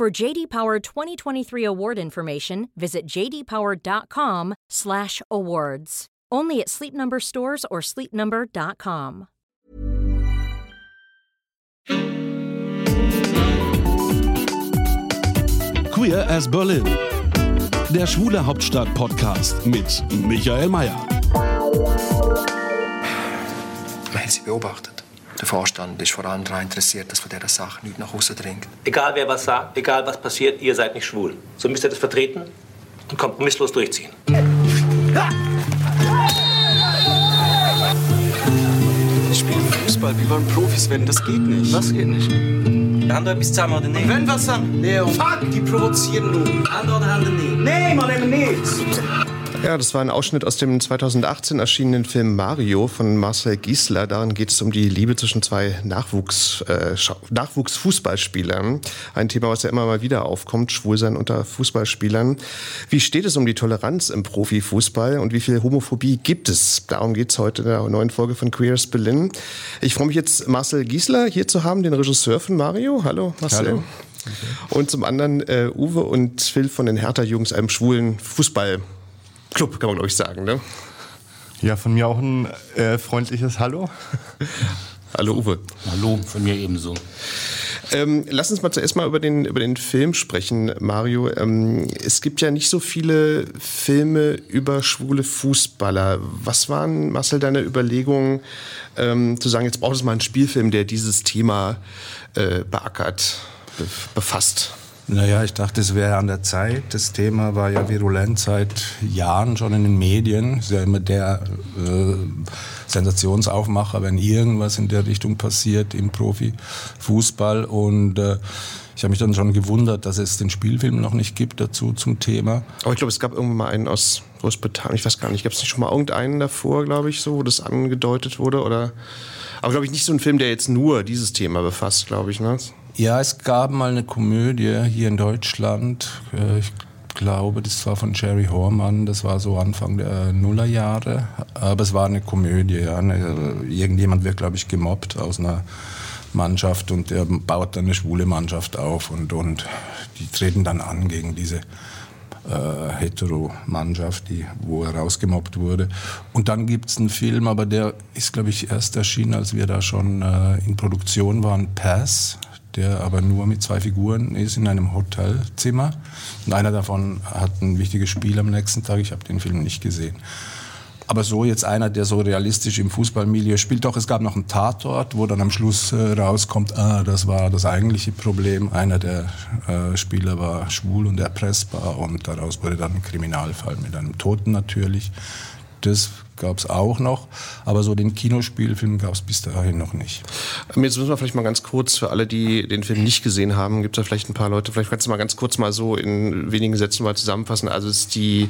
For JD Power 2023 award information, visit jdpower.com/awards. Only at Sleep Number stores or sleepnumber.com. Queer as Berlin. Der schwule Hauptstadt Podcast mit Michael Mayer. Wir haben sie beobachtet. Der Vorstand ist vor allem daran interessiert, dass von dieser Sache nichts nach außen dringt. Egal wer was sagt, egal was passiert, ihr seid nicht schwul. So müsst ihr das vertreten und kompromisslos durchziehen. Wir spielen Fußball, wir wollen Profis werden, das geht nicht. Was geht nicht? Andere bis zusammen oder nicht? Wenn was dann? Leon. Fuck, die provozieren nur. Andere oder andere nicht? Nee, man eben nichts. Ja, das war ein Ausschnitt aus dem 2018 erschienenen Film Mario von Marcel Giesler. Darin geht es um die Liebe zwischen zwei Nachwuchs, äh, Nachwuchsfußballspielern. Ein Thema, was ja immer mal wieder aufkommt, Schwulsein unter Fußballspielern. Wie steht es um die Toleranz im Profifußball und wie viel Homophobie gibt es? Darum geht es heute in der neuen Folge von Queers Berlin. Ich freue mich jetzt, Marcel Giesler hier zu haben, den Regisseur von Mario. Hallo, Marcel. Hallo. Und zum anderen äh, Uwe und Phil von den Hertha-Jungs, einem schwulen Fußball. Club, kann man glaube ich sagen, ne? Ja, von mir auch ein äh, freundliches Hallo. Hallo Uwe. Hallo, von mir ebenso. Ähm, lass uns mal zuerst mal über den, über den Film sprechen, Mario. Ähm, es gibt ja nicht so viele Filme über schwule Fußballer. Was waren, Marcel, deine Überlegungen, ähm, zu sagen, jetzt braucht es mal einen Spielfilm, der dieses Thema äh, beackert, be befasst? Naja, ich dachte, es wäre an der Zeit. Das Thema war ja virulent seit Jahren schon in den Medien. Ist ja immer der äh, Sensationsaufmacher, wenn irgendwas in der Richtung passiert im Profifußball. Und äh, ich habe mich dann schon gewundert, dass es den Spielfilm noch nicht gibt dazu zum Thema. Aber ich glaube, es gab irgendwann mal einen aus Großbritannien. Ich weiß gar nicht, gab es nicht schon mal irgendeinen davor, glaube ich, so, wo das angedeutet wurde? Oder aber glaube ich nicht so ein Film, der jetzt nur dieses Thema befasst, glaube ich. Ne? Ja, es gab mal eine Komödie hier in Deutschland. Äh, ich glaube, das war von Jerry Hormann. Das war so Anfang der Nullerjahre. Aber es war eine Komödie. Ja. Irgendjemand wird, glaube ich, gemobbt aus einer Mannschaft und der baut dann eine schwule Mannschaft auf und, und die treten dann an gegen diese äh, Hetero-Mannschaft, wo er rausgemobbt wurde. Und dann gibt es einen Film, aber der ist, glaube ich, erst erschienen, als wir da schon äh, in Produktion waren, Pass, der aber nur mit zwei Figuren ist in einem Hotelzimmer. Und einer davon hat ein wichtiges Spiel am nächsten Tag. Ich habe den Film nicht gesehen. Aber so jetzt einer, der so realistisch im Fußballmilieu spielt. Doch, es gab noch einen Tatort, wo dann am Schluss äh, rauskommt, ah, das war das eigentliche Problem. Einer der äh, Spieler war schwul und erpressbar und daraus wurde dann ein Kriminalfall mit einem Toten natürlich. Das gab es auch noch, aber so den Kinospielfilm gab es bis dahin noch nicht. Ähm, jetzt müssen wir vielleicht mal ganz kurz, für alle, die den Film nicht gesehen haben, gibt es da vielleicht ein paar Leute, vielleicht kannst du mal ganz kurz mal so in wenigen Sätzen mal zusammenfassen. Also es ist die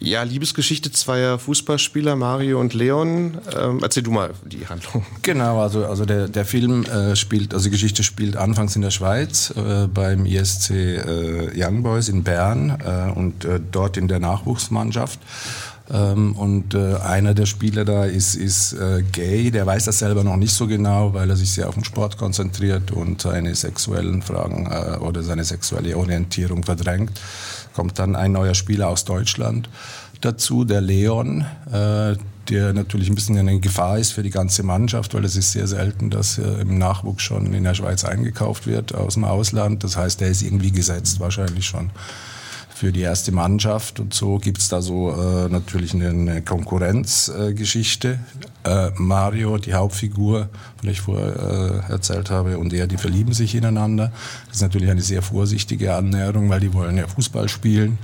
ja, Liebesgeschichte zweier Fußballspieler, Mario und Leon. Ähm, erzähl du mal die Handlung. Genau, also, also der, der Film äh, spielt, also die Geschichte spielt anfangs in der Schweiz äh, beim ISC äh, Young Boys in Bern äh, und äh, dort in der Nachwuchsmannschaft. Ähm, und äh, einer der Spieler da ist, ist äh, gay, der weiß das selber noch nicht so genau, weil er sich sehr auf den Sport konzentriert und seine sexuellen Fragen äh, oder seine sexuelle Orientierung verdrängt. Kommt dann ein neuer Spieler aus Deutschland dazu, der Leon, äh, der natürlich ein bisschen eine Gefahr ist für die ganze Mannschaft, weil es ist sehr selten, dass äh, im Nachwuchs schon in der Schweiz eingekauft wird aus dem Ausland. Das heißt, der ist irgendwie gesetzt wahrscheinlich schon für die erste Mannschaft und so gibt es da so äh, natürlich eine, Konkurrenzgeschichte. Äh, Mario, die Hauptfigur, von der ich vorher äh, erzählt habe, und er, die verlieben sich ineinander. Das ist natürlich eine sehr vorsichtige Annäherung, weil die wollen ja Fußball spielen.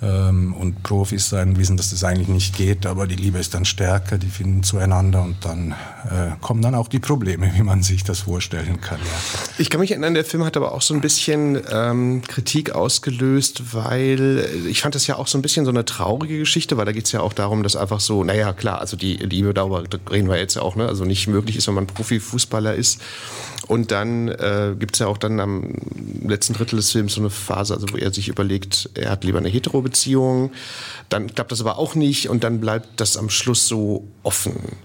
Ähm, und Profis sein, wissen, dass das eigentlich nicht geht, aber die Liebe ist dann stärker, die finden zueinander und dann äh, kommen dann auch die Probleme, wie man sich das vorstellen kann. Ja. Ich kann mich erinnern, der Film hat aber auch so ein bisschen ähm, Kritik ausgelöst, weil ich fand das ja auch so ein bisschen so eine traurige Geschichte, weil da geht es ja auch darum, dass einfach so, naja klar, also die Liebe, darüber reden wir jetzt ja auch, ne? also nicht möglich ist, wenn man Profifußballer ist. Und dann äh, gibt es ja auch dann am letzten Drittel des Films so eine Phase, also wo er sich überlegt, er hat lieber eine Hetero-Beziehung, dann klappt das aber auch nicht und dann bleibt das am Schluss so offen.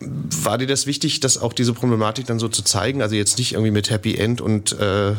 War dir das wichtig, dass auch diese Problematik dann so zu zeigen? Also jetzt nicht irgendwie mit Happy End und äh,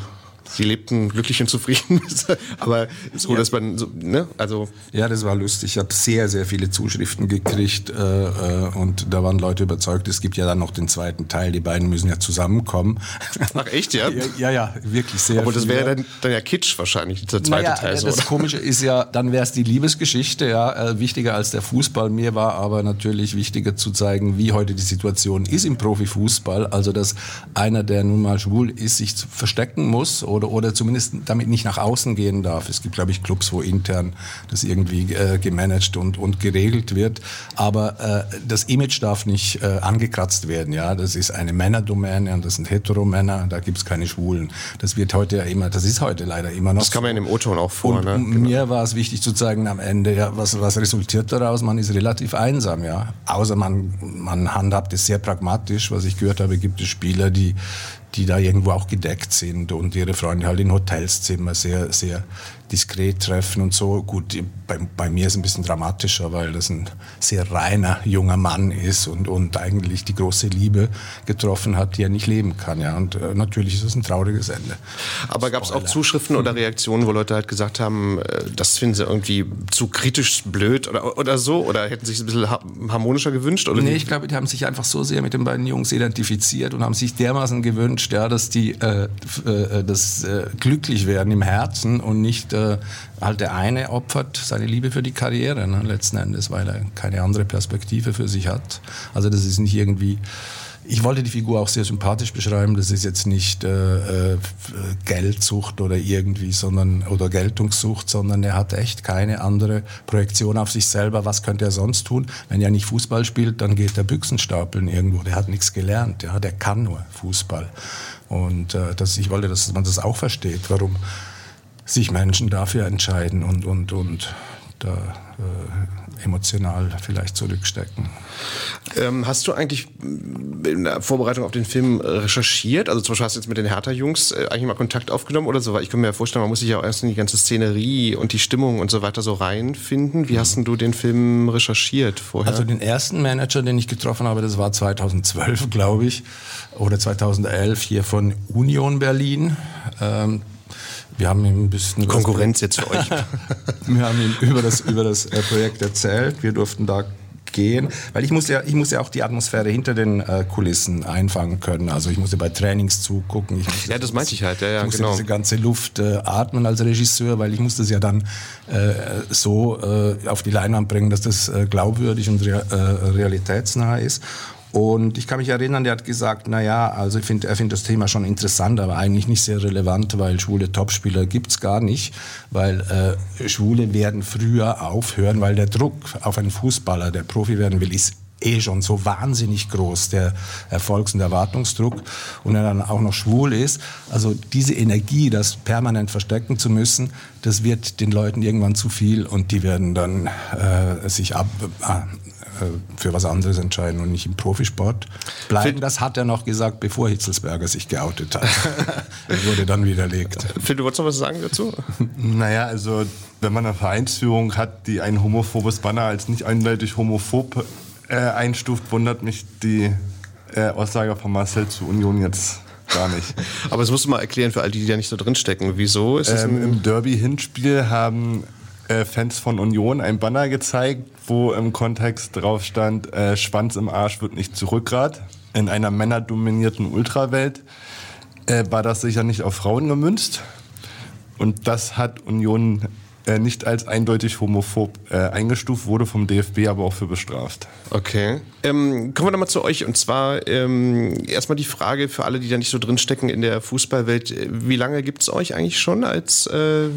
sie lebten glücklich und zufrieden. aber so, dass man, so, ne, also. Ja, das war lustig. Ich habe sehr, sehr viele Zuschriften gekriegt äh, äh, und da waren Leute überzeugt, es gibt ja dann noch den zweiten Teil. Die beiden müssen ja zusammenkommen. Ach echt, ja? ja, ja, ja, wirklich sehr. Aber das wäre dann, dann ja Kitsch wahrscheinlich, der zweite naja, Teil. So, das oder? Komische ist ja, dann wäre es die Liebesgeschichte, ja, äh, wichtiger als der Fußball. Mir war aber natürlich wichtiger zu zeigen, wie heute die Situation ist im Profifußball. Also, dass einer, der nun mal schwul ist, sich verstecken muss oder, oder zumindest damit nicht nach außen gehen darf. Es gibt, glaube ich, Clubs, wo intern das irgendwie äh, gemanagt und, und geregelt wird. Aber äh, das Image darf nicht äh, angekratzt werden. Ja, das ist eine Männerdomäne und das sind Heteromänner. Da gibt es keine Schwulen. Das wird heute ja immer, das ist heute leider immer noch. Das kann man in dem O-Ton auch vor. Und ne? mir war es wichtig zu zeigen am Ende, ja, was, was resultiert daraus? Man ist relativ einsam, ja. Außer man, man handhabt es sehr pragmatisch. Was ich gehört habe, gibt es Spieler, die die da irgendwo auch gedeckt sind und ihre Freunde halt in Hotelszimmer sehr, sehr diskret treffen und so. Gut, bei, bei mir ist es ein bisschen dramatischer, weil das ein sehr reiner junger Mann ist und, und eigentlich die große Liebe getroffen hat, die er nicht leben kann. Ja. Und äh, natürlich ist es ein trauriges Ende. Aber gab es auch Zuschriften oder Reaktionen, wo Leute halt gesagt haben, äh, das finden sie irgendwie zu kritisch blöd oder, oder so? Oder hätten sich ein bisschen harmonischer gewünscht? Oder nee, ich glaube, die haben sich einfach so sehr mit den beiden Jungs identifiziert und haben sich dermaßen gewünscht, ja, dass die äh, äh, das, äh, glücklich werden im Herzen und nicht äh, halt der eine opfert seine Liebe für die Karriere ne, letzten Endes, weil er keine andere Perspektive für sich hat. Also das ist nicht irgendwie ich wollte die Figur auch sehr sympathisch beschreiben. Das ist jetzt nicht äh, äh, Geldsucht oder irgendwie, sondern oder Geltungssucht, sondern er hat echt keine andere Projektion auf sich selber. Was könnte er sonst tun? Wenn er nicht Fußball spielt, dann geht er Büchsen stapeln irgendwo. Der hat nichts gelernt. Ja, der kann nur Fußball. Und äh, das, ich wollte, dass man das auch versteht, warum sich Menschen dafür entscheiden und, und, und da äh, emotional vielleicht zurückstecken. Ähm, hast du eigentlich in der Vorbereitung auf den Film recherchiert? Also zum Beispiel hast du jetzt mit den Hertha-Jungs äh, eigentlich mal Kontakt aufgenommen oder so? Weil ich kann mir vorstellen, man muss sich ja auch erst in die ganze Szenerie und die Stimmung und so weiter so reinfinden. Wie mhm. hast denn du den Film recherchiert vorher? Also den ersten Manager, den ich getroffen habe, das war 2012, glaube ich, oder 2011 hier von Union Berlin. Ähm, wir haben ihm ein bisschen... Konkurrenz jetzt für euch. wir haben ihm über das, über das äh, Projekt erzählt. Wir durften da gehen, weil ich muss ja, ich muss ja auch die Atmosphäre hinter den äh, Kulissen einfangen können. Also ich musste bei Trainings zugucken. ja, das meinte ich halt. Ja, ja, ich genau. diese ganze Luft äh, atmen als Regisseur, weil ich musste es ja dann äh, so äh, auf die Leinwand bringen, dass das äh, glaubwürdig und rea äh, realitätsnah ist. Und ich kann mich erinnern, der hat gesagt, na ja, also ich find, er findet das Thema schon interessant, aber eigentlich nicht sehr relevant, weil schwule Topspieler gibt's gar nicht, weil äh, Schwule werden früher aufhören, weil der Druck auf einen Fußballer, der Profi werden will, ist eh schon so wahnsinnig groß, der Erfolgs- und Erwartungsdruck. Und er dann auch noch schwul ist. Also diese Energie, das permanent verstecken zu müssen, das wird den Leuten irgendwann zu viel und die werden dann äh, sich ab, äh, für was anderes entscheiden und nicht im Profisport bleiben. Das hat er noch gesagt, bevor Hitzelsberger sich geoutet hat. er wurde dann widerlegt. Phil, du wolltest noch was sagen dazu? Naja, also wenn man eine Vereinsführung hat, die ein homophobes Banner als nicht eindeutig homophob äh, einstuft, wundert mich die äh, Aussage von Marcel zu Union jetzt gar nicht. Aber das musst du mal erklären für all die, die da nicht so drinstecken. Wieso ist das ähm, Im Derby-Hinspiel haben äh, Fans von Union ein Banner gezeigt, wo im Kontext drauf stand, äh, Schwanz im Arsch wird nicht zu Rückgrat. In einer männerdominierten Ultrawelt äh, war das sicher nicht auf Frauen gemünzt. Und das hat Union äh, nicht als eindeutig homophob äh, eingestuft, wurde vom DFB aber auch für bestraft. Okay. Ähm, kommen wir nochmal zu euch. Und zwar ähm, erstmal die Frage für alle, die da nicht so drinstecken in der Fußballwelt. Wie lange gibt es euch eigentlich schon als... Äh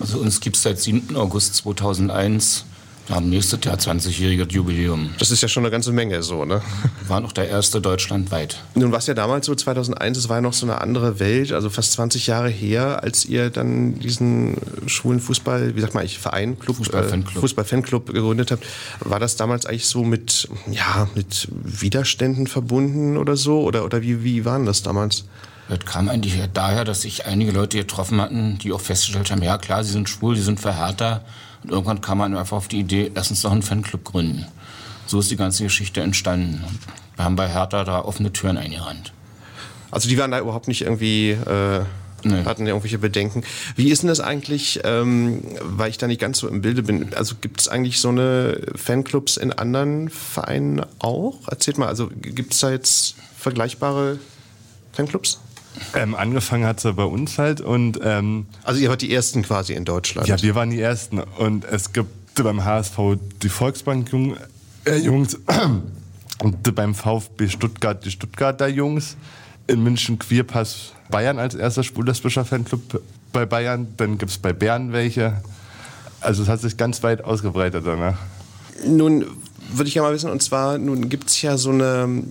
also uns gibt es seit 7. August 2001. Wir haben nächstes Jahr 20-jähriges Jubiläum. Das ist ja schon eine ganze Menge so, ne? Wir waren auch der erste deutschlandweit. Nun war es ja damals so, 2001, es war ja noch so eine andere Welt, also fast 20 Jahre her, als ihr dann diesen schwulen Fußball, wie sagt man eigentlich, Verein, Club, Fußball-Fanclub. Äh, Fußball-Fanclub gegründet habt. War das damals eigentlich so mit, ja, mit Widerständen verbunden oder so? Oder, oder wie, wie waren das damals? Das kam eigentlich daher, dass sich einige Leute getroffen hatten, die auch festgestellt haben, ja klar, sie sind schwul, sie sind verhärter. Und irgendwann kam man einfach auf die Idee, lass uns doch einen Fanclub gründen. So ist die ganze Geschichte entstanden. Wir haben bei Hertha da offene Türen eingerannt. Also die waren da überhaupt nicht irgendwie, äh, nee. hatten irgendwelche Bedenken. Wie ist denn das eigentlich, ähm, weil ich da nicht ganz so im Bilde bin, also gibt es eigentlich so eine Fanclubs in anderen Vereinen auch? Erzählt mal, also gibt es da jetzt vergleichbare Fanclubs? Ähm, angefangen hat es bei uns halt und ähm, also ihr wart die ersten quasi in Deutschland. Ja, wir waren die ersten und es gibt beim HSV die Volksbank Jung, äh, Jungs und beim VfB Stuttgart die Stuttgarter Jungs. In München Queerpass Bayern als erster schwul-lesbischer Fanclub bei Bayern. Dann gibt es bei Bern welche. Also es hat sich ganz weit ausgebreitet danach. Nun würde ich ja mal wissen, und zwar, nun gibt es ja so eine,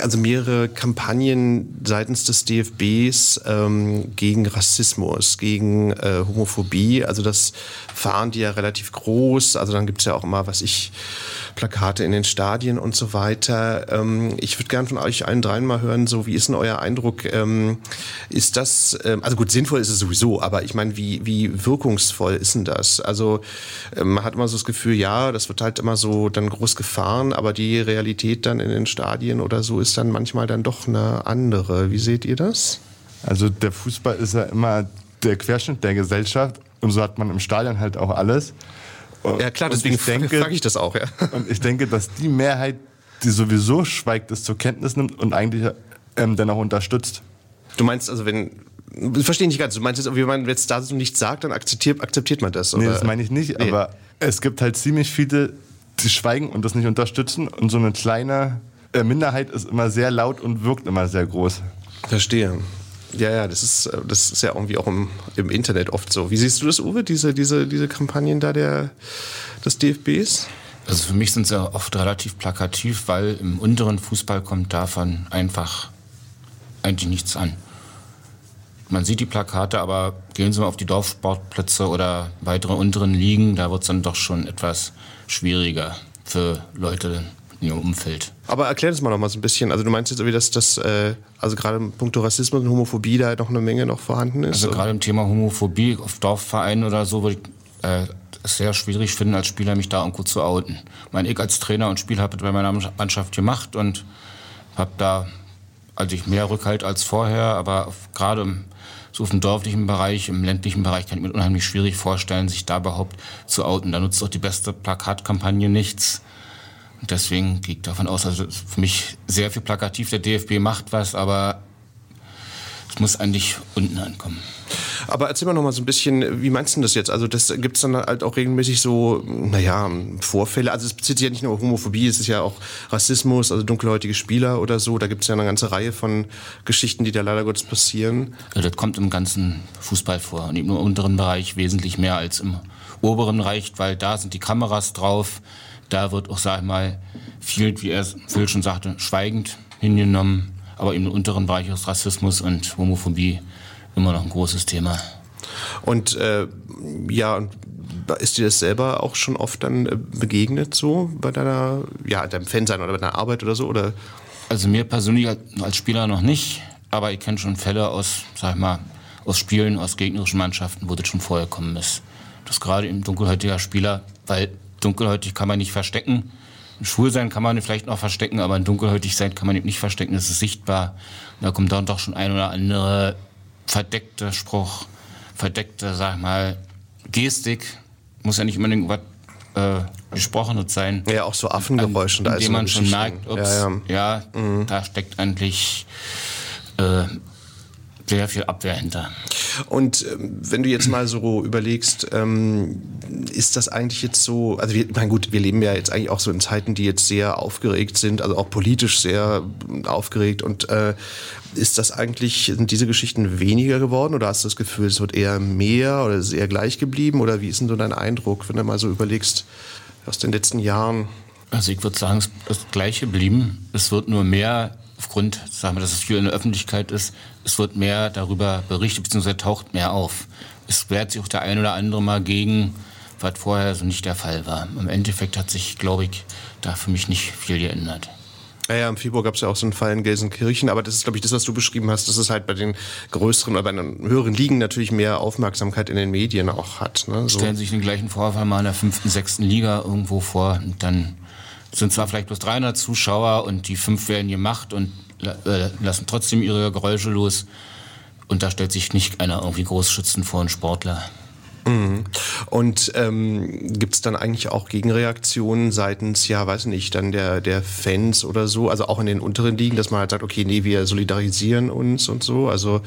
also mehrere Kampagnen seitens des DFBs ähm, gegen Rassismus, gegen äh, Homophobie. Also das fahren die ja relativ groß. Also dann gibt es ja auch immer, was ich, Plakate in den Stadien und so weiter. Ähm, ich würde gerne von euch allen dreien mal hören, so wie ist denn euer Eindruck? Ähm, ist das, ähm, also gut, sinnvoll ist es sowieso, aber ich meine, wie, wie wirkungsvoll ist denn das? Also ähm, man hat immer so das Gefühl, ja, das wird halt immer so dann groß gefahren, aber die Realität dann in den Stadien oder so ist dann manchmal dann doch eine andere. Wie seht ihr das? Also der Fußball ist ja immer der Querschnitt der Gesellschaft und so hat man im Stadion halt auch alles. Ja klar, deswegen frage ich das auch. Ja. Und ich denke, dass die Mehrheit, die sowieso schweigt, das zur Kenntnis nimmt und eigentlich ähm, dann auch unterstützt. Du meinst also, wenn ich verstehe nicht ganz. Du meinst jetzt, wenn man jetzt da so nichts sagt, dann akzeptiert, akzeptiert man das? Oder? Nee, das meine ich nicht. Nee. Aber es gibt halt ziemlich viele, die schweigen und das nicht unterstützen. Und so eine kleine äh, Minderheit ist immer sehr laut und wirkt immer sehr groß. Verstehe. Ja, ja, das ist, äh, das ist ja irgendwie auch im, im Internet oft so. Wie siehst du das, Uwe, diese, diese, diese Kampagnen da der, des DFBs? Also für mich sind sie oft relativ plakativ, weil im unteren Fußball kommt davon einfach eigentlich nichts an. Man sieht die Plakate, aber gehen Sie mal auf die Dorfsportplätze oder weitere unteren Ligen, da wird es dann doch schon etwas schwieriger für Leute in ihrem Umfeld. Aber erklär das mal noch mal so ein bisschen. Also du meinst jetzt irgendwie, dass das, äh, also gerade im Punkt Rassismus und Homophobie da noch eine Menge noch vorhanden ist? Also gerade im Thema Homophobie auf Dorfvereinen oder so würde ich äh, es sehr schwierig finden, als Spieler mich da irgendwo zu outen. Ich meine, ich als Trainer und Spieler habe das bei meiner Mannschaft gemacht und habe da also ich mehr Rückhalt als vorher, aber gerade so auf dem dorflichen Bereich, im ländlichen Bereich kann ich mir unheimlich schwierig vorstellen, sich da überhaupt zu outen. Da nutzt auch die beste Plakatkampagne nichts. Deswegen gehe ich davon aus, also für mich sehr viel plakativ. Der DFB macht was, aber es muss eigentlich unten ankommen. Aber erzähl mal noch mal so ein bisschen, wie meinst du das jetzt? Also das gibt es dann halt auch regelmäßig so, naja, Vorfälle. Also es bezieht sich ja nicht nur auf Homophobie, es ist ja auch Rassismus, also dunkelhäutige Spieler oder so. Da gibt es ja eine ganze Reihe von Geschichten, die da leider Gottes passieren. Ja, das kommt im ganzen Fußball vor und im unteren Bereich wesentlich mehr als im oberen Bereich, weil da sind die Kameras drauf da wird auch, sag ich mal, viel, wie er Phil schon sagte, schweigend hingenommen. Aber im unteren Bereich ist Rassismus und Homophobie immer noch ein großes Thema. Und äh, ja, ist dir das selber auch schon oft dann äh, begegnet, so bei deiner, ja, deinem Fansein oder bei deiner Arbeit oder so? Oder? Also mir persönlich als Spieler noch nicht, aber ich kenne schon Fälle aus, sag ich mal, aus Spielen, aus gegnerischen Mannschaften, wo das schon vorgekommen ist. Das gerade im dunkelhäutiger Spieler, weil dunkelhäutig kann man nicht verstecken. Schwul sein kann man vielleicht noch verstecken, aber dunkelhäutig sein kann man eben nicht verstecken, das ist sichtbar. da kommt dann doch schon ein oder andere verdeckter Spruch, verdeckte, sag mal, Gestik. Muss ja nicht unbedingt was äh, Gesprochenes sein. Ja, auch so Affengeräusche. An, indem man schon merkt, ups, ja, ja. ja mhm. da steckt eigentlich äh, sehr viel Abwehr hinter. Und ähm, wenn du jetzt mal so überlegst, ähm, ist das eigentlich jetzt so, also wir, mein gut, wir leben ja jetzt eigentlich auch so in Zeiten, die jetzt sehr aufgeregt sind, also auch politisch sehr aufgeregt und äh, ist das eigentlich, sind diese Geschichten weniger geworden oder hast du das Gefühl, es wird eher mehr oder ist es eher gleich geblieben oder wie ist denn so dein Eindruck, wenn du mal so überlegst aus den letzten Jahren? Also ich würde sagen, es ist gleich geblieben. Es wird nur mehr aufgrund, sagen wir, dass es viel in der Öffentlichkeit ist, es wird mehr darüber berichtet, beziehungsweise taucht mehr auf. Es wehrt sich auch der ein oder andere mal gegen, was vorher so nicht der Fall war. Im Endeffekt hat sich, glaube ich, da für mich nicht viel geändert. Ja, ja, im Februar gab es ja auch so einen Fall in Gelsenkirchen, aber das ist, glaube ich, das, was du beschrieben hast, dass es halt bei den größeren oder bei den höheren Ligen natürlich mehr Aufmerksamkeit in den Medien auch hat. Ne? So. Stellen sich den gleichen Vorfall mal in der fünften, sechsten Liga irgendwo vor und dann sind zwar vielleicht bloß 300 Zuschauer und die fünf werden gemacht und äh, lassen trotzdem ihre Geräusche los. Und da stellt sich nicht einer irgendwie groß schützen vor einen Sportler. Mhm. Und ähm, gibt es dann eigentlich auch Gegenreaktionen seitens, ja, weiß nicht, dann der, der Fans oder so, also auch in den unteren Ligen, dass man halt sagt, okay, nee, wir solidarisieren uns und so, also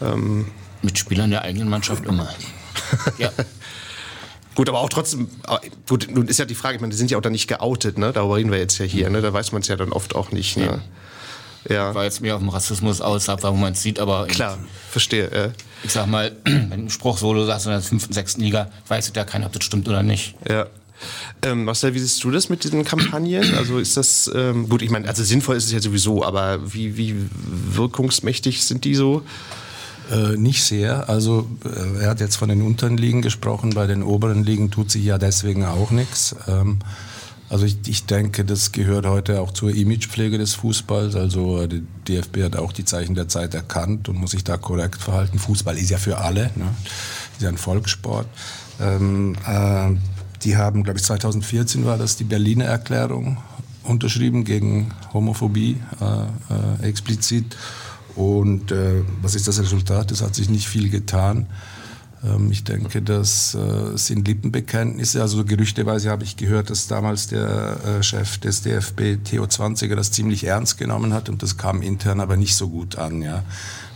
ähm Mit Spielern der eigenen Mannschaft immer. ja. Gut, aber auch trotzdem, gut, nun ist ja die Frage, ich meine, die sind ja auch dann nicht geoutet, ne? Darüber reden wir jetzt ja hier, ne? Da weiß man es ja dann oft auch nicht, ne? Ja. War jetzt mehr auf dem Rassismus aus, wo man es sieht, aber. Klar, verstehe. Ja. Ich sag mal, wenn du einen Spruch solo sagst in der fünften, sechsten Liga, weiß ja keiner, ob das stimmt oder nicht. Ja. Ähm, Marcel, wie siehst du das mit diesen Kampagnen? Also ist das, ähm, gut, ich meine, also sinnvoll ist es ja sowieso, aber wie, wie wirkungsmächtig sind die so? Äh, nicht sehr. Also äh, er hat jetzt von den unteren Ligen gesprochen, bei den oberen Ligen tut sich ja deswegen auch nichts. Ähm, also ich, ich denke, das gehört heute auch zur Imagepflege des Fußballs. Also äh, die DFB hat auch die Zeichen der Zeit erkannt und muss sich da korrekt verhalten. Fußball ist ja für alle, ne? ist ja ein Volkssport. Ähm, äh, die haben, glaube ich, 2014 war das die Berliner Erklärung unterschrieben gegen Homophobie äh, explizit. Und äh, was ist das Resultat? Es hat sich nicht viel getan. Ähm, ich denke, das äh, sind Lippenbekenntnisse. Also gerüchteweise habe ich gehört, dass damals der äh, Chef des DFB, Theo Zwanziger, das ziemlich ernst genommen hat und das kam intern aber nicht so gut an. Ja?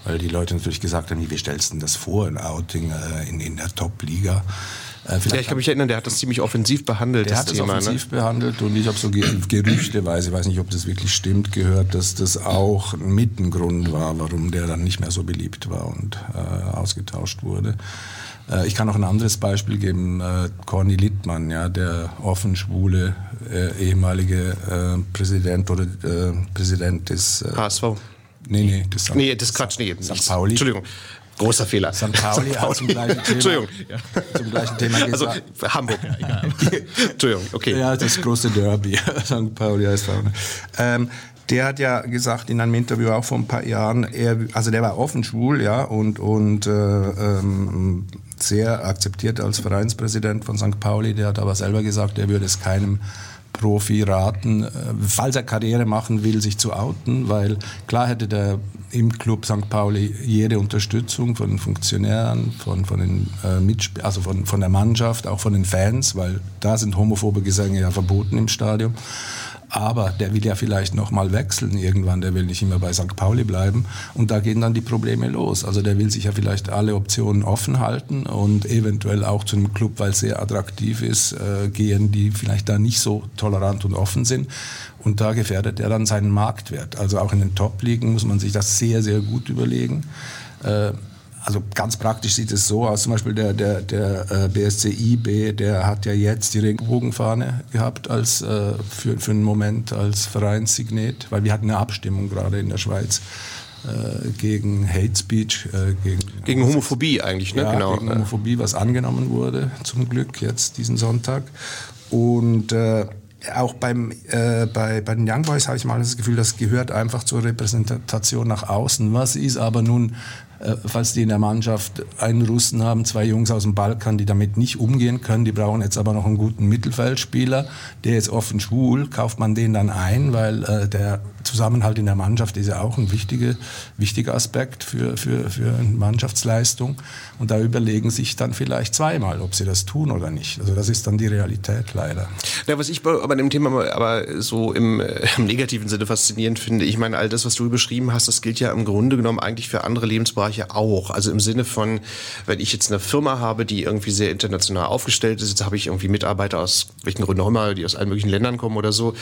Weil die Leute natürlich gesagt haben, wie stellst du denn das vor, ein Outing äh, in, in der Top-Liga? Äh, ja, ich kann mich erinnern, der hat das ziemlich offensiv behandelt. Der das hat Thema, das ne? offensiv ne? behandelt und ich habe so gerüchteweise, ich weiß nicht, ob das wirklich stimmt, gehört, dass das auch mit ein Grund war, warum der dann nicht mehr so beliebt war und äh, ausgetauscht wurde. Äh, ich kann auch ein anderes Beispiel geben. Äh, Corny Littmann, ja, der offen schwule äh, ehemalige äh, Präsident oder Präsident des HSV. Nee, nee, das, nee, das Quatsch, nee. St. Pauli. Entschuldigung. Großer Fehler. St. Pauli hat zum gleichen Thema, Entschuldigung. zum gleichen Thema also, gesagt. Also Hamburg. Ja, Entschuldigung, okay. Ja, das große Derby. St. Pauli heißt auch. Ähm, der hat ja gesagt in einem Interview auch vor ein paar Jahren, er, also der war offen schwul, ja, und, und äh, ähm, sehr akzeptiert als Vereinspräsident von St. Pauli. Der hat aber selber gesagt, er würde es keinem Profi raten, äh, falls er Karriere machen will, sich zu outen, weil klar hätte der im Club St. Pauli jede Unterstützung von den Funktionären, von, von, den, äh, also von, von der Mannschaft, auch von den Fans, weil da sind homophobe Gesänge ja verboten im Stadion. Aber der will ja vielleicht noch mal wechseln irgendwann, der will nicht immer bei St. Pauli bleiben. Und da gehen dann die Probleme los. Also der will sich ja vielleicht alle Optionen offen halten und eventuell auch zu einem Club, weil es sehr attraktiv ist, äh, gehen, die vielleicht da nicht so tolerant und offen sind. Und da gefährdet er dann seinen Marktwert. Also auch in den Top-Ligen muss man sich das sehr, sehr gut überlegen. Äh, also ganz praktisch sieht es so aus, zum Beispiel der, der, der äh, BSC IB, der hat ja jetzt die Regenbogenfahne gehabt als, äh, für, für einen Moment als Vereinssignet, weil wir hatten eine Abstimmung gerade in der Schweiz äh, gegen Hate Speech, äh, gegen, gegen Homophobie eigentlich, ne? Ja, genau. gegen Homophobie, was angenommen wurde zum Glück jetzt diesen Sonntag. Und auch beim, äh, bei, bei den Young Boys habe ich mal das Gefühl, das gehört einfach zur Repräsentation nach außen. Was ist aber nun falls die in der Mannschaft einen Russen haben, zwei Jungs aus dem Balkan, die damit nicht umgehen können, die brauchen jetzt aber noch einen guten Mittelfeldspieler, der ist offen schwul, kauft man den dann ein, weil äh, der Zusammenhalt in der Mannschaft ist ja auch ein wichtiger, wichtiger Aspekt für, für, für eine Mannschaftsleistung. Und da überlegen sich dann vielleicht zweimal, ob sie das tun oder nicht. Also das ist dann die Realität leider. Ja, was ich bei dem Thema aber so im, äh, im negativen Sinne faszinierend finde, ich meine, all das, was du beschrieben hast, das gilt ja im Grunde genommen eigentlich für andere Lebensbereiche auch. Also im Sinne von, wenn ich jetzt eine Firma habe, die irgendwie sehr international aufgestellt ist, jetzt habe ich irgendwie Mitarbeiter aus welchen Gründen auch immer, die aus allen möglichen Ländern kommen oder so,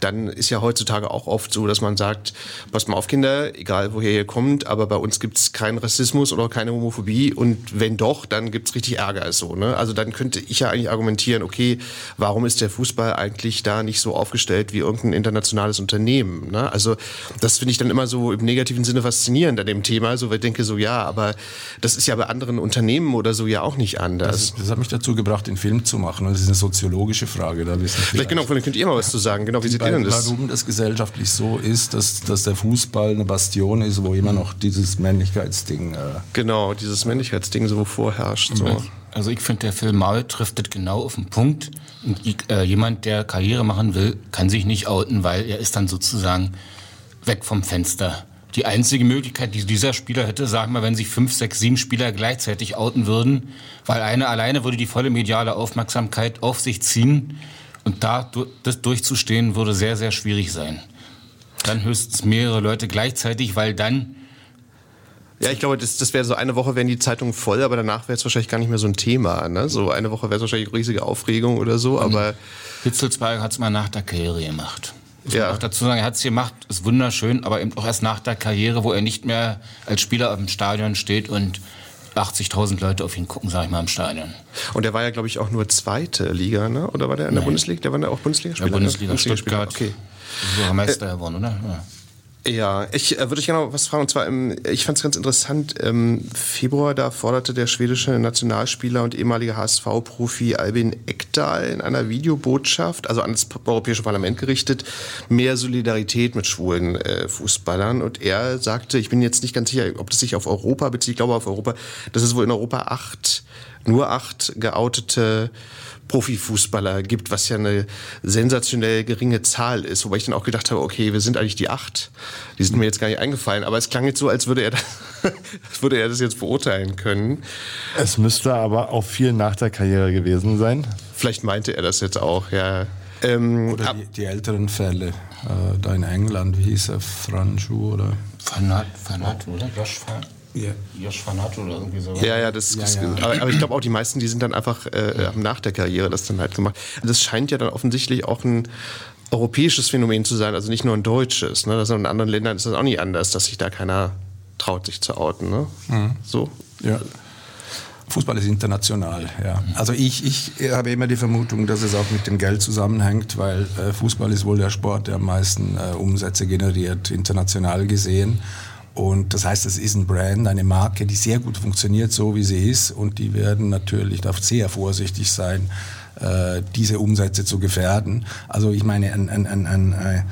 dann ist ja heutzutage auch oft so, dass man sagt, passt mal auf Kinder, egal woher ihr kommt, aber bei uns gibt es keinen Rassismus oder keine Homophobie und wenn doch, dann gibt es richtig Ärger. So, ne? Also dann könnte ich ja eigentlich argumentieren, okay, warum ist der Fußball eigentlich da nicht so aufgestellt wie irgendein internationales Unternehmen? Ne? Also das finde ich dann immer so im negativen Sinne faszinierend an dem Thema, so weil ich denke so, ja, aber das ist ja bei anderen Unternehmen oder so ja auch nicht anders. Das, das hat mich dazu gebracht, den Film zu machen und das ist eine soziologische Frage. Da wissen vielleicht, vielleicht genau, vielleicht könnt ihr mal was zu sagen. Genau, wie seht ihr denn das? Warum das gesellschaftlich so ist, dass, dass der Fußball eine Bastion ist, wo immer noch dieses Männlichkeitsding... Äh genau, dieses Männlichkeitsding so vorherrscht. So. Also ich finde, der Film Maul trifft das genau auf den Punkt. Und, äh, jemand, der Karriere machen will, kann sich nicht outen, weil er ist dann sozusagen weg vom Fenster. Die einzige Möglichkeit, die dieser Spieler hätte, sagen wir, wenn sich fünf, sechs, sieben Spieler gleichzeitig outen würden, weil eine alleine würde die volle mediale Aufmerksamkeit auf sich ziehen und da das durchzustehen würde sehr, sehr schwierig sein. Dann höchstens mehrere Leute gleichzeitig, weil dann ja, ich glaube, das, das wäre so eine Woche wären die Zeitungen voll, aber danach wäre es wahrscheinlich gar nicht mehr so ein Thema. Ne? So eine Woche wäre es wahrscheinlich riesige Aufregung oder so, aber. Hitzelsberger hat es mal nach der Karriere gemacht. Muss ja. man auch dazu sagen, er hat es gemacht, ist wunderschön, aber eben auch erst nach der Karriere, wo er nicht mehr als Spieler auf dem Stadion steht und 80.000 Leute auf ihn gucken, sage ich mal, im Stadion. Und der war ja, glaube ich, auch nur zweite Liga, ne? oder war der in der Nein. Bundesliga? Der war auch Bundesliga-Spieler? Ja, Bundesliga, Bundesliga Stuttgart. Okay. So Meister äh, geworden, oder? Ja. Ja, ich äh, würde ich gerne noch was fragen. Und zwar, im, ich fand es ganz interessant, im Februar, da forderte der schwedische Nationalspieler und ehemalige HSV-Profi Albin Ekdal in einer Videobotschaft, also an das Europäische Parlament gerichtet, mehr Solidarität mit schwulen äh, Fußballern. Und er sagte, ich bin jetzt nicht ganz sicher, ob das sich auf Europa bezieht, ich glaube auf Europa, dass es wohl in Europa acht, nur acht geoutete Profifußballer gibt, was ja eine sensationell geringe Zahl ist. Wobei ich dann auch gedacht habe, okay, wir sind eigentlich die acht. Die sind mir jetzt gar nicht eingefallen. Aber es klang jetzt so, als würde er das, würde er das jetzt beurteilen können. Es müsste aber auch viel nach der Karriere gewesen sein. Vielleicht meinte er das jetzt auch, ja. Ähm, oder die, die, älteren Fälle. Äh, da in England, wie hieß er? Franju oder? Fanat, Fanat oder? Josh Fanat. Ja. Josh Fanato oder irgendwie so. Ja, ja, das, ja, ja. Aber, aber, ich glaube auch, die meisten, die sind dann einfach äh, ja. nach der Karriere das dann halt gemacht. Das scheint ja dann offensichtlich auch ein europäisches Phänomen zu sein, also nicht nur ein deutsches. Ne? Das in anderen Ländern ist das auch nicht anders, dass sich da keiner traut, sich zu outen. Ne? Mhm. So. Ja. Fußball ist international, ja. Also ich, ich habe immer die Vermutung, dass es auch mit dem Geld zusammenhängt, weil äh, Fußball ist wohl der Sport, der am meisten äh, Umsätze generiert, international gesehen. Und das heißt, es ist ein Brand, eine Marke, die sehr gut funktioniert, so wie sie ist. Und die werden natürlich, darf sehr vorsichtig sein, äh, diese Umsätze zu gefährden. Also ich meine, ein, ein, ein, ein,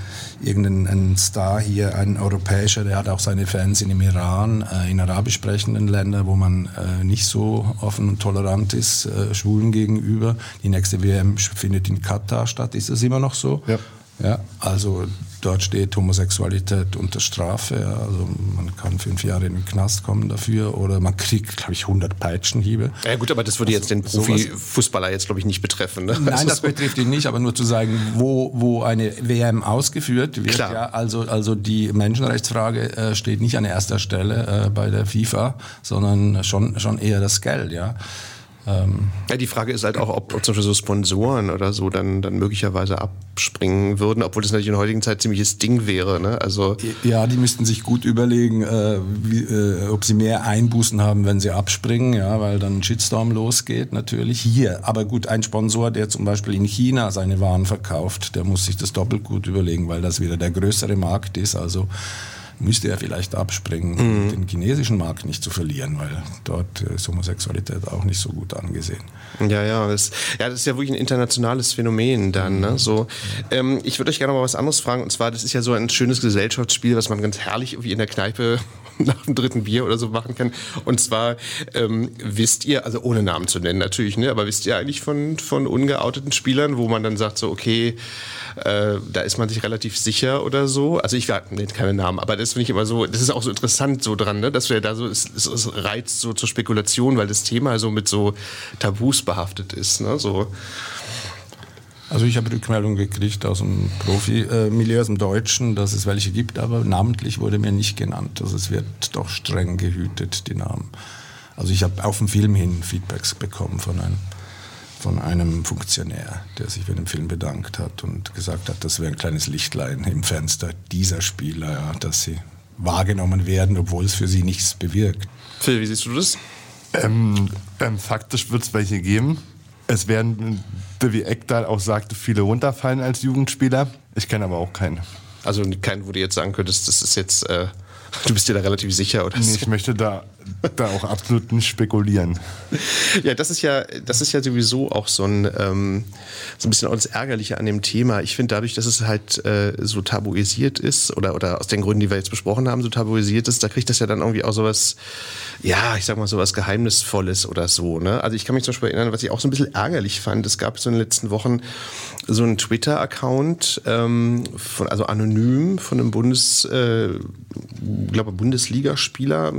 irgendein ein Star hier, ein europäischer, der hat auch seine Fans in dem Iran, äh, in arabisch sprechenden Ländern, wo man äh, nicht so offen und tolerant ist, Schwulen gegenüber. Die nächste WM findet in Katar statt. Ist das immer noch so? Ja. Ja, also dort steht Homosexualität unter Strafe. Also man kann fünf Jahre in den Knast kommen dafür oder man kriegt, glaube ich, 100 Peitschenhiebe. Ja gut, aber das würde jetzt den also Profifußballer jetzt, glaube ich, nicht betreffen. Ne? Nein, das betrifft ihn nicht, aber nur zu sagen, wo, wo eine WM ausgeführt wird. Klar. Ja, also, also die Menschenrechtsfrage äh, steht nicht an erster Stelle äh, bei der FIFA, sondern schon, schon eher das Geld. Ja. Ähm ja, die Frage ist halt auch, ob, ob zum Beispiel so Sponsoren oder so dann, dann möglicherweise abspringen würden, obwohl das natürlich in der heutigen Zeit ziemliches Ding wäre. Ne? Also ja, die müssten sich gut überlegen, äh, wie, äh, ob sie mehr Einbußen haben, wenn sie abspringen, ja, weil dann ein Shitstorm losgeht natürlich. Hier, aber gut, ein Sponsor, der zum Beispiel in China seine Waren verkauft, der muss sich das doppelt gut überlegen, weil das wieder der größere Markt ist. Also müsste er vielleicht abspringen, mhm. den chinesischen Markt nicht zu verlieren, weil dort ist Homosexualität auch nicht so gut angesehen. Ja, ja, das, ja, das ist ja wirklich ein internationales Phänomen dann. Ne? So, ähm, ich würde euch gerne mal was anderes fragen, und zwar, das ist ja so ein schönes Gesellschaftsspiel, was man ganz herrlich irgendwie in der Kneipe nach dem dritten Bier oder so machen kann. Und zwar ähm, wisst ihr, also ohne Namen zu nennen natürlich, ne, aber wisst ihr eigentlich von, von ungeouteten Spielern, wo man dann sagt so, okay, äh, da ist man sich relativ sicher oder so. Also ich nenne keine Namen, aber das finde ich immer so, das ist auch so interessant so dran, ne, dass wir da so, es, es, es reizt so zur Spekulation, weil das Thema so mit so Tabus behaftet ist, ne, so. Also ich habe Rückmeldung gekriegt aus dem Profi-Milieu, aus dem Deutschen, dass es welche gibt, aber namentlich wurde mir nicht genannt. Also es wird doch streng gehütet, die Namen. Also ich habe auf dem Film hin Feedbacks bekommen von einem, von einem Funktionär, der sich für den Film bedankt hat und gesagt hat, das wäre ein kleines Lichtlein im Fenster dieser Spieler, ja, dass sie wahrgenommen werden, obwohl es für sie nichts bewirkt. Phil, wie siehst du das? Ähm, ähm, faktisch wird es welche geben. Es werden, wie Eckdahl auch sagte, viele runterfallen als Jugendspieler. Ich kenne aber auch keinen. Also keinen, wo du jetzt sagen könntest, das ist jetzt, äh, du bist dir da relativ sicher oder nee. Ich möchte da, da auch absolut nicht spekulieren. Ja, das ist ja, das ist ja sowieso auch so ein, ähm, so ein bisschen auch das Ärgerliche an dem Thema. Ich finde dadurch, dass es halt äh, so tabuisiert ist oder, oder aus den Gründen, die wir jetzt besprochen haben, so tabuisiert ist, da kriegt das ja dann irgendwie auch sowas, ja, ich sag mal sowas Geheimnisvolles oder so. Ne? Also ich kann mich zum Beispiel erinnern, was ich auch so ein bisschen ärgerlich fand. Es gab so in den letzten Wochen so einen Twitter-Account, ähm, von, also anonym von einem Bundes, äh, Bundesligaspieler,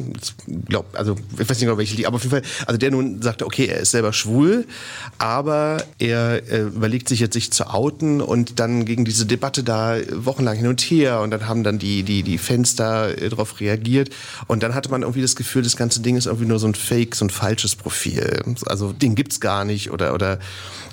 glaub, also ich weiß nicht genau welche Liga, aber auf jeden Fall, also der nun sagte, okay, er ist selber schwul, aber er äh, überlegt sich jetzt sich zu outen und dann gegen diese Debatte da wochenlang hin und her und dann haben dann die die die Fans da äh, darauf reagiert und dann hatte man irgendwie das Gefühl, das ganze Ding ist irgendwie nur so ein Fake, so ein falsches Profil, also den gibt's gar nicht oder oder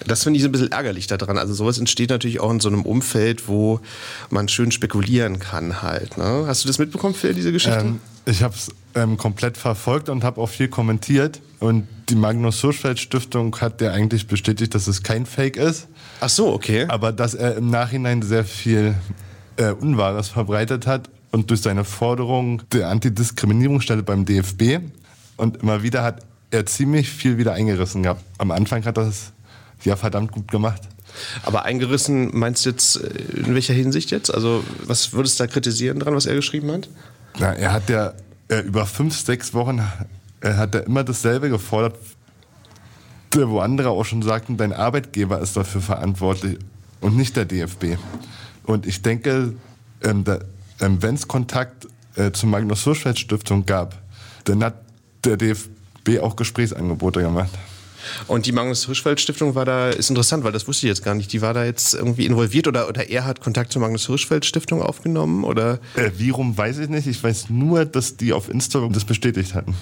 das finde ich so ein bisschen ärgerlich daran. Also sowas entsteht natürlich auch in so einem Umfeld, wo man schön spekulieren kann halt. Ne? Hast du das mitbekommen, Phil, diese Geschichte? Ähm, ich habe es ähm, komplett verfolgt und habe auch viel kommentiert. Und die Magnus Hirschfeld Stiftung hat ja eigentlich bestätigt, dass es kein Fake ist. Ach so, okay. Aber dass er im Nachhinein sehr viel äh, Unwahres verbreitet hat und durch seine Forderung der Antidiskriminierungsstelle beim DFB und immer wieder hat er ziemlich viel wieder eingerissen gehabt. Am Anfang hat er das ja verdammt gut gemacht. Aber eingerissen meinst du jetzt äh, in welcher Hinsicht jetzt? Also was würdest du da kritisieren dran, was er geschrieben hat? Na, er hat ja äh, über fünf, sechs Wochen äh, hat er immer dasselbe gefordert, wo andere auch schon sagten, dein Arbeitgeber ist dafür verantwortlich und nicht der DFB. Und ich denke, ähm, ähm, wenn es Kontakt äh, zur Magnus Hirschfeld Stiftung gab, dann hat der DFB auch Gesprächsangebote gemacht. Und die Magnus Hirschfeld Stiftung war da, ist interessant, weil das wusste ich jetzt gar nicht. Die war da jetzt irgendwie involviert oder, oder er hat Kontakt zur Magnus Hirschfeld Stiftung aufgenommen oder? Äh, wie rum weiß ich nicht. Ich weiß nur, dass die auf Instagram das bestätigt hatten.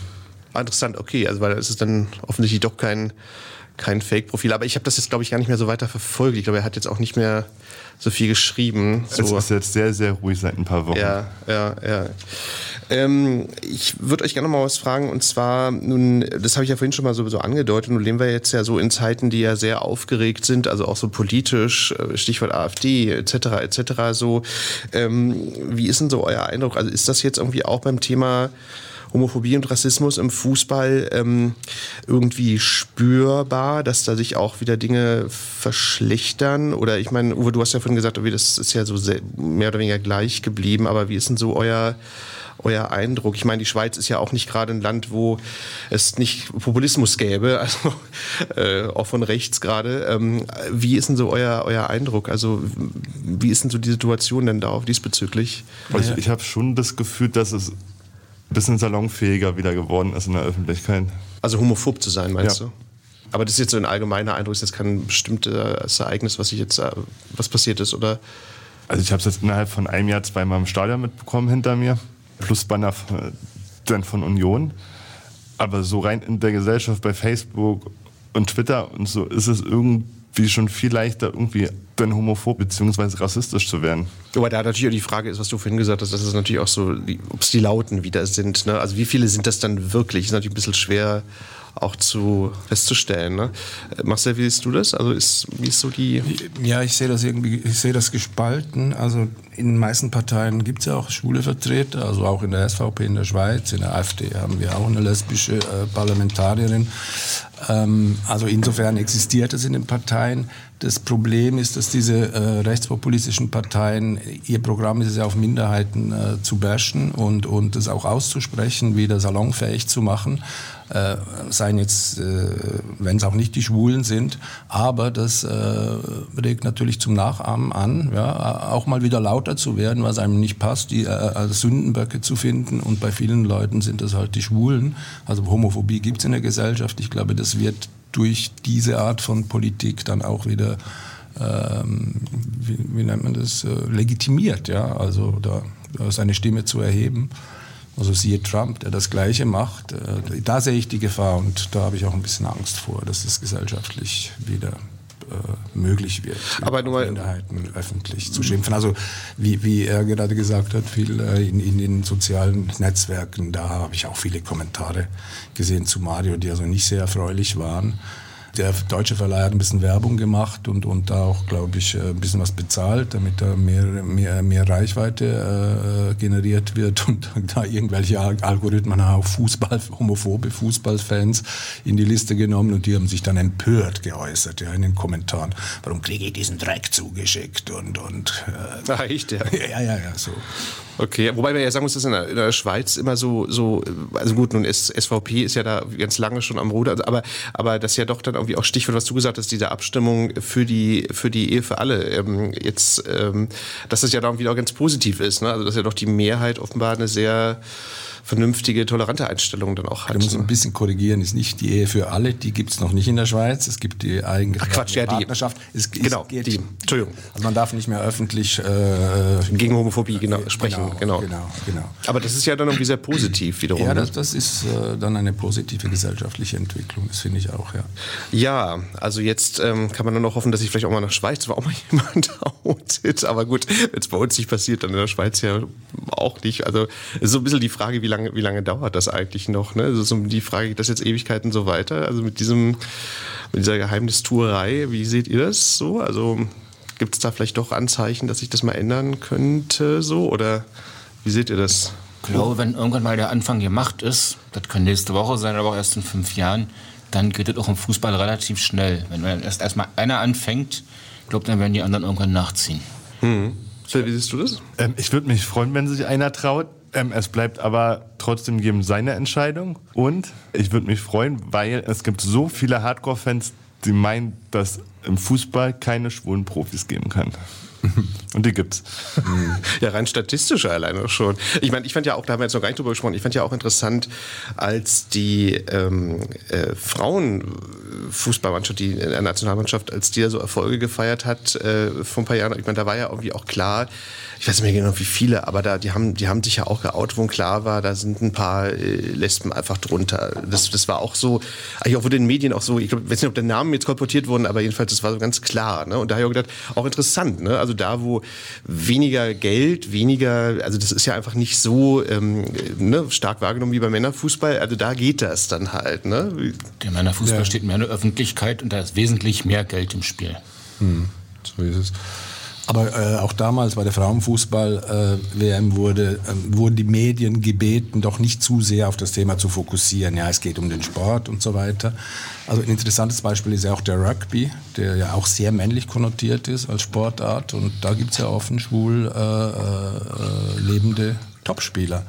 Ah, interessant, okay. Also weil es ist dann offensichtlich doch kein, kein Fake-Profil. Aber ich habe das jetzt, glaube ich, gar nicht mehr so weiter verfolgt. Ich glaube, er hat jetzt auch nicht mehr so viel geschrieben. So. Es ist jetzt sehr, sehr ruhig seit ein paar Wochen. Ja, ja, ja. Ähm, ich würde euch gerne mal was fragen. Und zwar, nun, das habe ich ja vorhin schon mal so, so angedeutet. Nun leben wir jetzt ja so in Zeiten, die ja sehr aufgeregt sind, also auch so politisch, äh, Stichwort AfD etc. etc. So, ähm, wie ist denn so euer Eindruck? Also ist das jetzt irgendwie auch beim Thema Homophobie und Rassismus im Fußball ähm, irgendwie spürbar, dass da sich auch wieder Dinge verschlechtern? Oder ich meine, Uwe, du hast ja vorhin gesagt, das ist ja so mehr oder weniger gleich geblieben, aber wie ist denn so euer euer Eindruck? Ich meine, die Schweiz ist ja auch nicht gerade ein Land, wo es nicht Populismus gäbe, also äh, auch von rechts gerade. Ähm, wie ist denn so euer, euer Eindruck? Also wie ist denn so die Situation denn da auch diesbezüglich? Also ich habe schon das Gefühl, dass es bisschen salonfähiger wieder geworden ist in der Öffentlichkeit. Also homophob zu sein, meinst Ja. du? Aber das ist jetzt so ein allgemeiner Eindruck, ist jetzt kein bestimmtes Ereignis, was ich jetzt, äh, was passiert ist, oder? Also ich habe es jetzt innerhalb von einem Jahr zweimal im Stadion mitbekommen hinter mir, plus Banner äh, dann von Union. Aber so rein in der Gesellschaft bei Facebook und Twitter und so ist es irgendwie schon viel leichter, irgendwie dann homophob bzw. rassistisch zu werden. Wobei da natürlich auch die Frage ist, was du vorhin gesagt hast, dass es natürlich auch so, ob es die Lauten wieder sind. Ne? Also wie viele sind das dann wirklich? Ist natürlich ein bisschen schwer auch zu festzustellen. Ne? Marcel, wie siehst du das? Also ist, wie ist so die... Ja, ich sehe das irgendwie, ich sehe das gespalten. Also in den meisten Parteien gibt es ja auch schwule Vertreter, also auch in der SVP in der Schweiz, in der AfD haben wir auch eine lesbische äh, Parlamentarierin. Ähm, also insofern existiert es in den Parteien. Das Problem ist, dass diese äh, rechtspopulistischen Parteien, ihr Programm ist es ja auf Minderheiten äh, zu bashen und, und das auch auszusprechen, wieder salonfähig zu machen. Äh, seien jetzt, äh, wenn es auch nicht die Schwulen sind, aber das äh, regt natürlich zum Nachahmen an, ja, auch mal wieder lauter zu werden, was einem nicht passt, die äh, Sündenböcke zu finden und bei vielen Leuten sind das halt die Schwulen. Also Homophobie gibt es in der Gesellschaft. Ich glaube, das wird durch diese Art von Politik dann auch wieder, ähm, wie, wie, nennt man das, äh, legitimiert, ja, also da, da seine Stimme zu erheben. Also siehe Trump, der das Gleiche macht. Äh, da sehe ich die Gefahr und da habe ich auch ein bisschen Angst vor, dass es gesellschaftlich wieder möglich wird, aber nur Minderheiten öffentlich zu schimpfen. Also wie, wie er gerade gesagt hat, viel äh, in, in den sozialen Netzwerken, da habe ich auch viele Kommentare gesehen zu Mario, die also nicht sehr erfreulich waren. Der deutsche Verleih hat ein bisschen Werbung gemacht und, und da auch, glaube ich, äh, ein bisschen was bezahlt, damit da mehr, mehr, mehr Reichweite äh, generiert wird und da irgendwelche Algorithmen haben auch Fußball, homophobe Fußballfans in die Liste genommen und die haben sich dann empört geäußert ja, in den Kommentaren. Warum kriege ich diesen Dreck zugeschickt und und äh, Ach, echt, ja. ja, ja, ja, so. Okay, wobei man ja sagen muss, dass in der, in der Schweiz immer so, so, also gut, nun ist SVP ist ja da ganz lange schon am Ruder, aber, aber das ja doch dann irgendwie auch Stichwort, was du gesagt hast, diese Abstimmung für die, für die Ehe für alle. Ähm, jetzt, ähm, dass das ja dann wieder auch ganz positiv ist, ne? Also dass ja doch die Mehrheit offenbar eine sehr vernünftige, tolerante Einstellung dann auch hat. Ich muss ein bisschen korrigieren, ist nicht die Ehe für alle, die gibt es noch nicht in der Schweiz. Es gibt die eigene Ach, Quatsch, ja, Partnerschaft. Es, genau, geht, die. Entschuldigung. Also man darf nicht mehr öffentlich äh, gegen Homophobie genau, sprechen. Genau, genau, genau, genau. Aber das ist ja dann irgendwie sehr positiv wiederum. Ja, ne? das, das ist äh, dann eine positive gesellschaftliche Entwicklung, das finde ich auch, ja. Ja, also jetzt ähm, kann man nur noch hoffen, dass sich vielleicht auch mal nach Schweiz war auch mal jemand outet. Aber gut, wenn es bei uns nicht passiert, dann in der Schweiz ja auch nicht. Also es ist so ein bisschen die Frage, wie lange, wie lange dauert das eigentlich noch? Ne? Also so die Frage, geht das jetzt Ewigkeiten so weiter? Also mit diesem, mit dieser Geheimnistuerei, wie seht ihr das so? Also gibt es da vielleicht doch Anzeichen, dass sich das mal ändern könnte so? Oder wie seht ihr das? Ich glaube, wenn irgendwann mal der Anfang gemacht ist, das kann nächste Woche sein, aber auch erst in fünf Jahren, dann geht es auch im Fußball relativ schnell. Wenn man erst erstmal einer anfängt, ich glaube, dann werden die anderen irgendwann nachziehen. Hm. Phil, wie siehst du das? Ähm, ich würde mich freuen, wenn sich einer traut. Ähm, es bleibt aber trotzdem jedem seine Entscheidung. Und ich würde mich freuen, weil es gibt so viele Hardcore-Fans, die meinen, dass im Fußball keine schwulen Profis geben kann. Und die gibt's. Ja, rein statistisch alleine schon. Ich meine, ich fand ja auch, da haben wir jetzt noch gar nicht drüber gesprochen, ich fand ja auch interessant, als die ähm, äh, Frauenfußballmannschaft, die äh, Nationalmannschaft, als die da so Erfolge gefeiert hat äh, vor ein paar Jahren, ich meine, da war ja irgendwie auch klar, ich weiß nicht mehr genau wie viele, aber da, die haben, die haben sich ja auch geoutet, wo klar war, da sind ein paar äh, Lesben einfach drunter. Das, das war auch so, eigentlich auch wurde in den Medien auch so, ich glaube, ich weiß nicht, ob der Namen jetzt kolportiert wurden, aber jedenfalls, das war so ganz klar. Ne? Und da habe ich auch gedacht, auch interessant, ne? Also da, wo weniger Geld, weniger, also das ist ja einfach nicht so ähm, ne, stark wahrgenommen wie beim Männerfußball, also da geht das dann halt. Ne? Der Männerfußball ja. steht mehr in der Öffentlichkeit und da ist wesentlich mehr Geld im Spiel. Hm, so ist es. Aber äh, auch damals bei der Frauenfußball-WM äh, wurde, äh, wurden die Medien gebeten, doch nicht zu sehr auf das Thema zu fokussieren. Ja, es geht um den Sport und so weiter. Also ein interessantes Beispiel ist ja auch der Rugby, der ja auch sehr männlich konnotiert ist als Sportart. Und da gibt es ja offen schwul äh, äh, lebende Topspieler.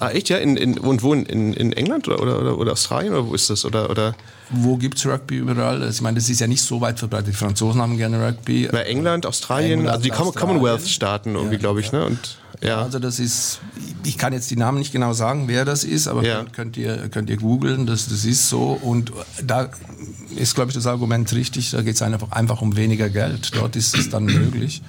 Ah, echt, ja? In, in, und wo? In, in England oder, oder, oder Australien oder wo ist das? Oder, oder? Wo gibt es Rugby überall? Also ich meine, das ist ja nicht so weit verbreitet. Die Franzosen haben gerne Rugby. Na, England, Australien, England, also die Commonwealth-Staaten irgendwie, ja, glaube ich. Ne? Und, ja. Also das ist, ich kann jetzt die Namen nicht genau sagen, wer das ist, aber ja. könnt, könnt, ihr, könnt ihr googeln, das, das ist so. Und da ist, glaube ich, das Argument richtig, da geht es einfach, einfach um weniger Geld. Dort ist es dann möglich.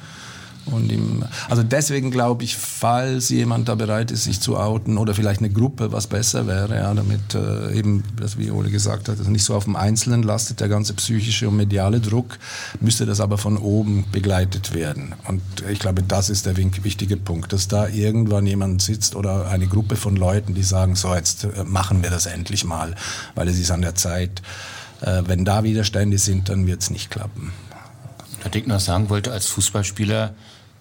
Und im, also deswegen glaube ich, falls jemand da bereit ist, sich zu outen oder vielleicht eine Gruppe, was besser wäre, ja, damit äh, eben, das wie Ole gesagt hat, also nicht so auf dem Einzelnen lastet, der ganze psychische und mediale Druck, müsste das aber von oben begleitet werden. Und ich glaube, das ist der wichtige Punkt, dass da irgendwann jemand sitzt oder eine Gruppe von Leuten, die sagen, so jetzt äh, machen wir das endlich mal, weil es ist an der Zeit. Äh, wenn da Widerstände sind, dann wird es nicht klappen. Ich noch sagen wollte, als Fußballspieler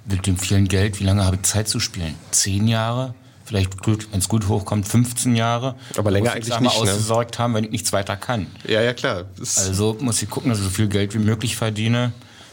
mit dem vielen Geld, wie lange habe ich Zeit zu spielen? Zehn Jahre? vielleicht wenn es gut hochkommt, 15 Jahre. Aber länger muss eigentlich ich, nicht, ne? ausgesorgt haben, wenn ich nichts weiter kann. Ja, ja, klar. Das Also muss ich gucken, dass ich so viel Geld wie möglich verdiene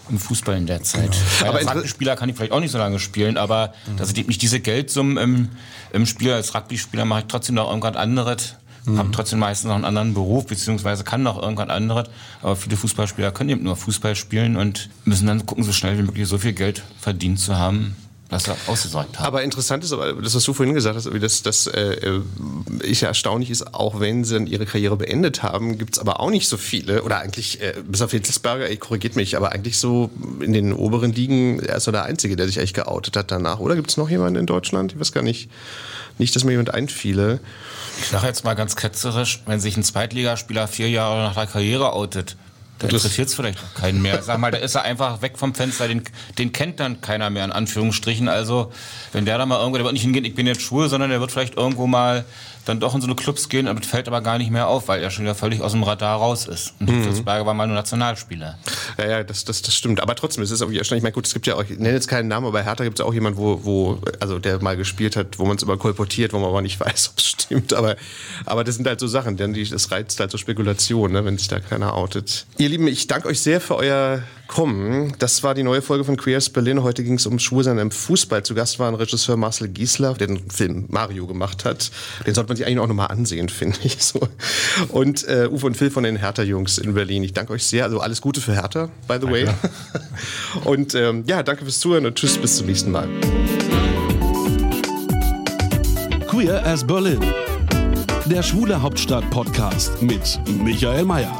im Fußball in der Zeit. Aber Aber als Rugby-Spieler kann ich vielleicht auch nicht so lange spielen, aber dass ich nicht diese Geldsummen im, im Spiel als Rugby-Spieler mache ich trotzdem noch irgendwas anderes. Habe trotzdem meistens noch einen anderen Beruf, beziehungsweise kann noch irgendwas anderes. Aber viele Fußballspieler können eben nur Fußball spielen und müssen dann gucken, so schnell wie möglich so viel Geld verdient zu haben, dass sie ausgesorgt haben. Aber interessant ist aber, das, was du vorhin gesagt hast, dass das äh, äh, ich ja erstaunlich ist, auch wenn sie dann ihre Karriere beendet haben, gibt es aber auch nicht so viele, oder eigentlich, äh, bis auf Hitzelsberger, ich korrigiert mich, aber eigentlich so in den oberen Ligen, er ist so der Einzige, der sich eigentlich geoutet hat danach. Oder gibt es noch jemanden in Deutschland? Ich weiß gar nicht. Nicht, dass mir jemand einfiele. Ich sage jetzt mal ganz ketzerisch, wenn sich ein Zweitligaspieler vier Jahre nach der Karriere outet, Das- interessiert es vielleicht auch keinen mehr. Sag mal, da ist er einfach weg vom Fenster, den, den kennt dann keiner mehr, in Anführungsstrichen. Also, wenn der da mal irgendwo, der wird nicht hingehen, ich bin jetzt schwul, sondern der wird vielleicht irgendwo mal dann doch in so eine Clubs gehen, aber das fällt aber gar nicht mehr auf, weil er schon wieder völlig aus dem Radar raus ist. Und Mhm. Hitzelsberger war mal nur Nationalspieler. Ja, ja, das, das, das stimmt. Aber trotzdem, es ist irgendwie erstaunlich. Ich meine, gut, es gibt ja auch, ich nenne jetzt keinen Namen, aber bei Hertha gibt es auch jemanden, wo, wo, also der mal gespielt hat, wo man es immer kolportiert, wo man aber nicht weiß, ob es stimmt. Aber, aber das sind halt so Sachen, denn die, das reizt halt so Spekulation, ne, wenn sich da keiner outet. Ihr Lieben, ich danke euch sehr für euer Kommen. Das war die neue Folge von Queers Berlin. Heute ging es um Schwulsein im Fußball. Zu Gast war ein Regisseur Marcel Giesler, der den Film Mario gemacht hat. Den sollte man sich eigentlich auch nochmal ansehen, finde ich. So. Und äh, Uwe und Phil von den Hertha-Jungs in Berlin. Ich danke euch sehr. Also alles Gute für Hertha, by the way. Und ähm, ja, danke fürs Zuhören und tschüss, bis zum nächsten Mal. Queer as Berlin. Der Schwule Hauptstadt Podcast mit Michael Mayer.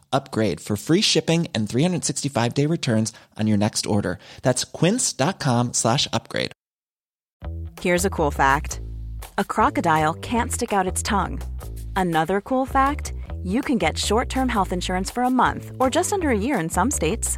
upgrade for free shipping and 365 day returns on your next order. That's quince.com slash upgrade. Here's a cool fact a crocodile can't stick out its tongue. Another cool fact you can get short term health insurance for a month or just under a year in some states.